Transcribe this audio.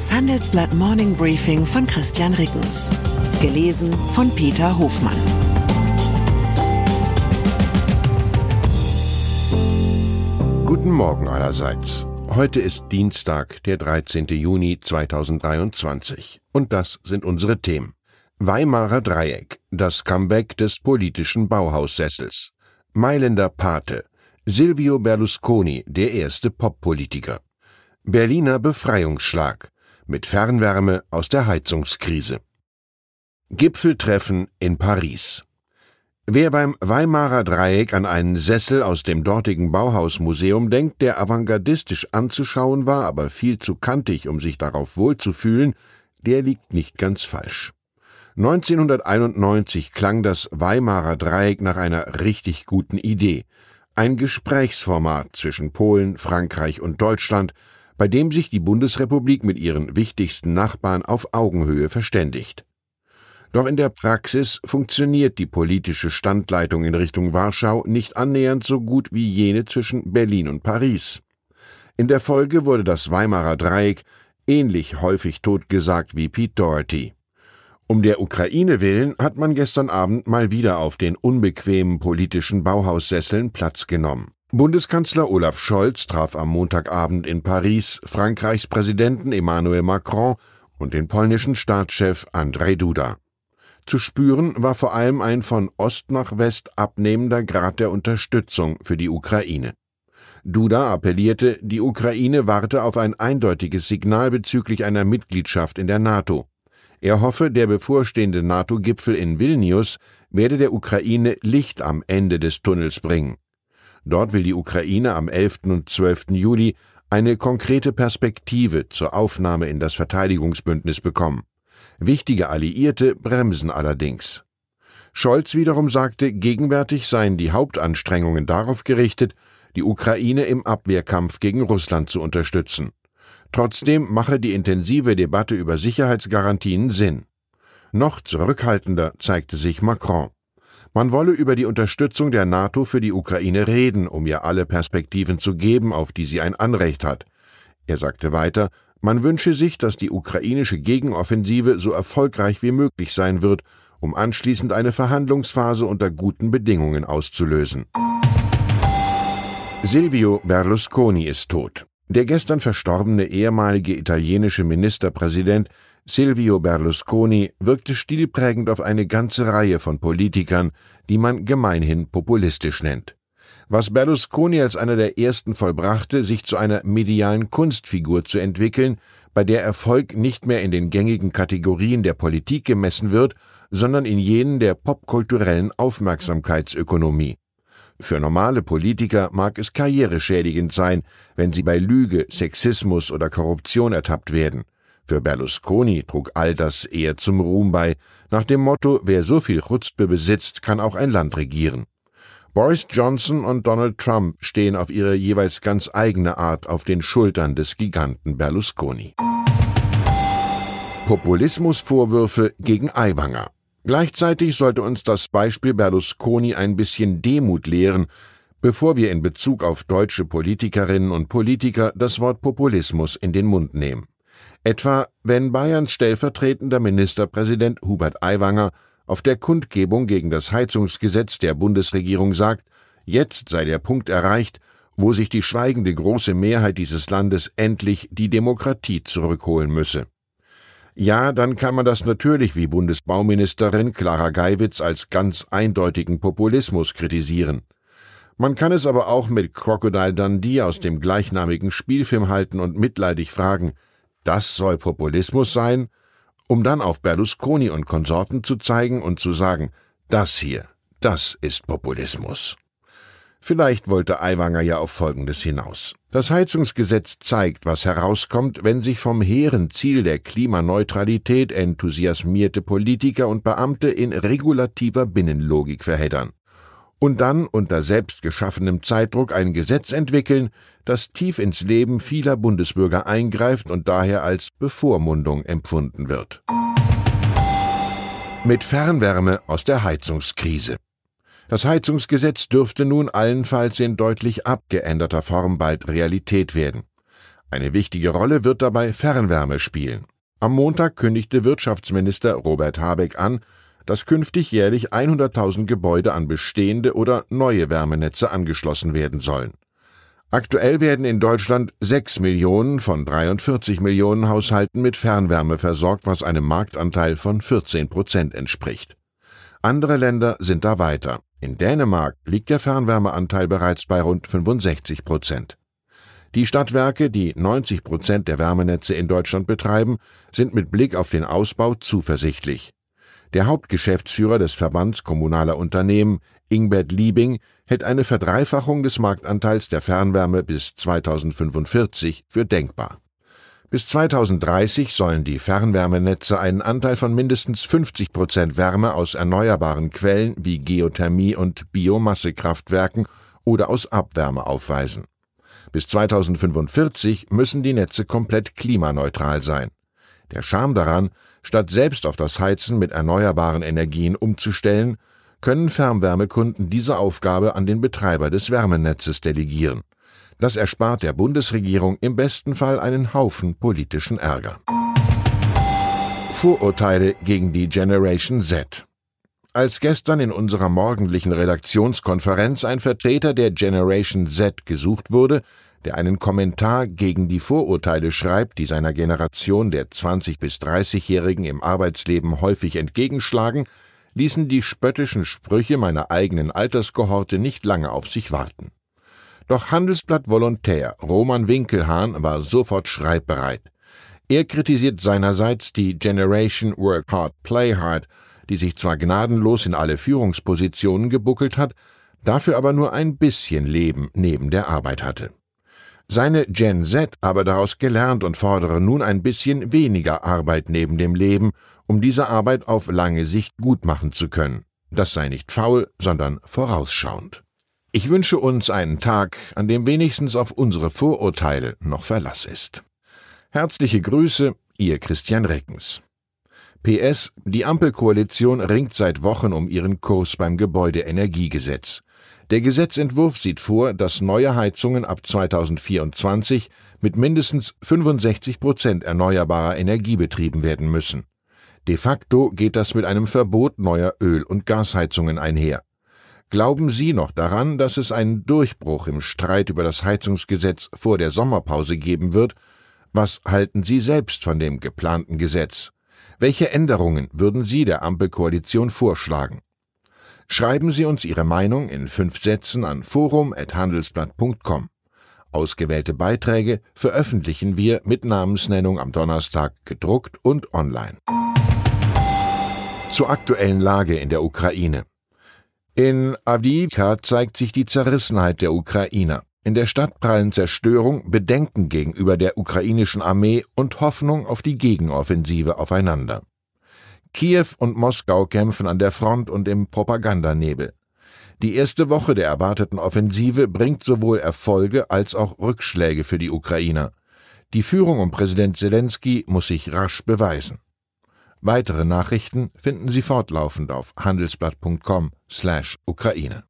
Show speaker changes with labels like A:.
A: Das Handelsblatt Morning Briefing von Christian Rickens. Gelesen von Peter Hofmann.
B: Guten Morgen allerseits. Heute ist Dienstag, der 13. Juni 2023. Und das sind unsere Themen. Weimarer Dreieck, das Comeback des politischen Bauhaussessels. Mailänder Pate, Silvio Berlusconi, der erste Poppolitiker. Berliner Befreiungsschlag, mit Fernwärme aus der Heizungskrise. Gipfeltreffen in Paris. Wer beim Weimarer Dreieck an einen Sessel aus dem dortigen Bauhausmuseum denkt, der avantgardistisch anzuschauen war, aber viel zu kantig, um sich darauf wohlzufühlen, der liegt nicht ganz falsch. 1991 klang das Weimarer Dreieck nach einer richtig guten Idee. Ein Gesprächsformat zwischen Polen, Frankreich und Deutschland, bei dem sich die Bundesrepublik mit ihren wichtigsten Nachbarn auf Augenhöhe verständigt. Doch in der Praxis funktioniert die politische Standleitung in Richtung Warschau nicht annähernd so gut wie jene zwischen Berlin und Paris. In der Folge wurde das Weimarer Dreieck ähnlich häufig totgesagt wie Pete Doherty. Um der Ukraine willen hat man gestern Abend mal wieder auf den unbequemen politischen Bauhaussesseln Platz genommen. Bundeskanzler Olaf Scholz traf am Montagabend in Paris Frankreichs Präsidenten Emmanuel Macron und den polnischen Staatschef Andrzej Duda. Zu spüren war vor allem ein von Ost nach West abnehmender Grad der Unterstützung für die Ukraine. Duda appellierte, die Ukraine warte auf ein eindeutiges Signal bezüglich einer Mitgliedschaft in der NATO. Er hoffe, der bevorstehende NATO-Gipfel in Vilnius werde der Ukraine Licht am Ende des Tunnels bringen. Dort will die Ukraine am 11. und 12. Juli eine konkrete Perspektive zur Aufnahme in das Verteidigungsbündnis bekommen. Wichtige Alliierte bremsen allerdings. Scholz wiederum sagte, gegenwärtig seien die Hauptanstrengungen darauf gerichtet, die Ukraine im Abwehrkampf gegen Russland zu unterstützen. Trotzdem mache die intensive Debatte über Sicherheitsgarantien Sinn. Noch zurückhaltender zeigte sich Macron. Man wolle über die Unterstützung der NATO für die Ukraine reden, um ihr alle Perspektiven zu geben, auf die sie ein Anrecht hat. Er sagte weiter, man wünsche sich, dass die ukrainische Gegenoffensive so erfolgreich wie möglich sein wird, um anschließend eine Verhandlungsphase unter guten Bedingungen auszulösen. Silvio Berlusconi ist tot. Der gestern verstorbene ehemalige italienische Ministerpräsident Silvio Berlusconi wirkte stilprägend auf eine ganze Reihe von Politikern, die man gemeinhin populistisch nennt was Berlusconi als einer der ersten vollbrachte, sich zu einer medialen Kunstfigur zu entwickeln, bei der Erfolg nicht mehr in den gängigen Kategorien der Politik gemessen wird, sondern in jenen der popkulturellen Aufmerksamkeitsökonomie. Für normale Politiker mag es karriereschädigend sein, wenn sie bei Lüge, Sexismus oder Korruption ertappt werden. Für Berlusconi trug all das eher zum Ruhm bei, nach dem Motto, wer so viel Chutzpe besitzt, kann auch ein Land regieren. Boris Johnson und Donald Trump stehen auf ihre jeweils ganz eigene Art auf den Schultern des Giganten Berlusconi. Populismusvorwürfe gegen Aiwanger. Gleichzeitig sollte uns das Beispiel Berlusconi ein bisschen Demut lehren, bevor wir in Bezug auf deutsche Politikerinnen und Politiker das Wort Populismus in den Mund nehmen. Etwa wenn Bayerns stellvertretender Ministerpräsident Hubert Aiwanger auf der Kundgebung gegen das Heizungsgesetz der Bundesregierung sagt, jetzt sei der Punkt erreicht, wo sich die schweigende große Mehrheit dieses Landes endlich die Demokratie zurückholen müsse. Ja, dann kann man das natürlich wie Bundesbauministerin Clara Geiwitz als ganz eindeutigen Populismus kritisieren. Man kann es aber auch mit Crocodile Dundee aus dem gleichnamigen Spielfilm halten und mitleidig fragen, das soll Populismus sein? um dann auf Berlusconi und Konsorten zu zeigen und zu sagen, das hier, das ist Populismus. Vielleicht wollte Aiwanger ja auf Folgendes hinaus. Das Heizungsgesetz zeigt, was herauskommt, wenn sich vom hehren Ziel der Klimaneutralität enthusiasmierte Politiker und Beamte in regulativer Binnenlogik verheddern und dann unter selbstgeschaffenem Zeitdruck ein Gesetz entwickeln, das tief ins Leben vieler Bundesbürger eingreift und daher als Bevormundung empfunden wird. Mit Fernwärme aus der Heizungskrise. Das Heizungsgesetz dürfte nun allenfalls in deutlich abgeänderter Form bald Realität werden. Eine wichtige Rolle wird dabei Fernwärme spielen. Am Montag kündigte Wirtschaftsminister Robert Habeck an, dass künftig jährlich 100.000 Gebäude an bestehende oder neue Wärmenetze angeschlossen werden sollen. Aktuell werden in Deutschland 6 Millionen von 43 Millionen Haushalten mit Fernwärme versorgt, was einem Marktanteil von 14 Prozent entspricht. Andere Länder sind da weiter. In Dänemark liegt der Fernwärmeanteil bereits bei rund 65 Prozent. Die Stadtwerke, die 90 Prozent der Wärmenetze in Deutschland betreiben, sind mit Blick auf den Ausbau zuversichtlich. Der Hauptgeschäftsführer des Verbands kommunaler Unternehmen, Ingbert Liebing, hält eine Verdreifachung des Marktanteils der Fernwärme bis 2045 für denkbar. Bis 2030 sollen die Fernwärmenetze einen Anteil von mindestens 50 Prozent Wärme aus erneuerbaren Quellen wie Geothermie und Biomassekraftwerken oder aus Abwärme aufweisen. Bis 2045 müssen die Netze komplett klimaneutral sein. Der Charme daran, statt selbst auf das Heizen mit erneuerbaren Energien umzustellen, können Fernwärmekunden diese Aufgabe an den Betreiber des Wärmenetzes delegieren. Das erspart der Bundesregierung im besten Fall einen Haufen politischen Ärger. Vorurteile gegen die Generation Z. Als gestern in unserer morgendlichen Redaktionskonferenz ein Vertreter der Generation Z gesucht wurde, der einen Kommentar gegen die Vorurteile schreibt, die seiner Generation der 20 bis 30-Jährigen im Arbeitsleben häufig entgegenschlagen, ließen die spöttischen Sprüche meiner eigenen Alterskohorte nicht lange auf sich warten. Doch Handelsblatt Volontär Roman Winkelhahn war sofort schreibbereit. Er kritisiert seinerseits die Generation Work Hard, Play Hard, die sich zwar gnadenlos in alle Führungspositionen gebuckelt hat, dafür aber nur ein bisschen Leben neben der Arbeit hatte. Seine Gen Z aber daraus gelernt und fordere nun ein bisschen weniger Arbeit neben dem Leben, um diese Arbeit auf lange Sicht gut machen zu können. Das sei nicht faul, sondern vorausschauend. Ich wünsche uns einen Tag, an dem wenigstens auf unsere Vorurteile noch Verlass ist. Herzliche Grüße, Ihr Christian Reckens. PS, die Ampelkoalition ringt seit Wochen um ihren Kurs beim Gebäudeenergiegesetz. Der Gesetzentwurf sieht vor, dass neue Heizungen ab 2024 mit mindestens 65 Prozent erneuerbarer Energie betrieben werden müssen. De facto geht das mit einem Verbot neuer Öl- und Gasheizungen einher. Glauben Sie noch daran, dass es einen Durchbruch im Streit über das Heizungsgesetz vor der Sommerpause geben wird? Was halten Sie selbst von dem geplanten Gesetz? Welche Änderungen würden Sie der Ampelkoalition vorschlagen? Schreiben Sie uns Ihre Meinung in fünf Sätzen an forum.handelsblatt.com. Ausgewählte Beiträge veröffentlichen wir mit Namensnennung am Donnerstag gedruckt und online. Zur aktuellen Lage in der Ukraine. In Avdiivka zeigt sich die Zerrissenheit der Ukrainer. In der Stadt prallen Zerstörung, Bedenken gegenüber der ukrainischen Armee und Hoffnung auf die Gegenoffensive aufeinander. Kiew und Moskau kämpfen an der Front und im Propagandanebel. Die erste Woche der erwarteten Offensive bringt sowohl Erfolge als auch Rückschläge für die Ukrainer. Die Führung um Präsident Zelensky muss sich rasch beweisen. Weitere Nachrichten finden Sie fortlaufend auf handelsblatt.com/Ukraine.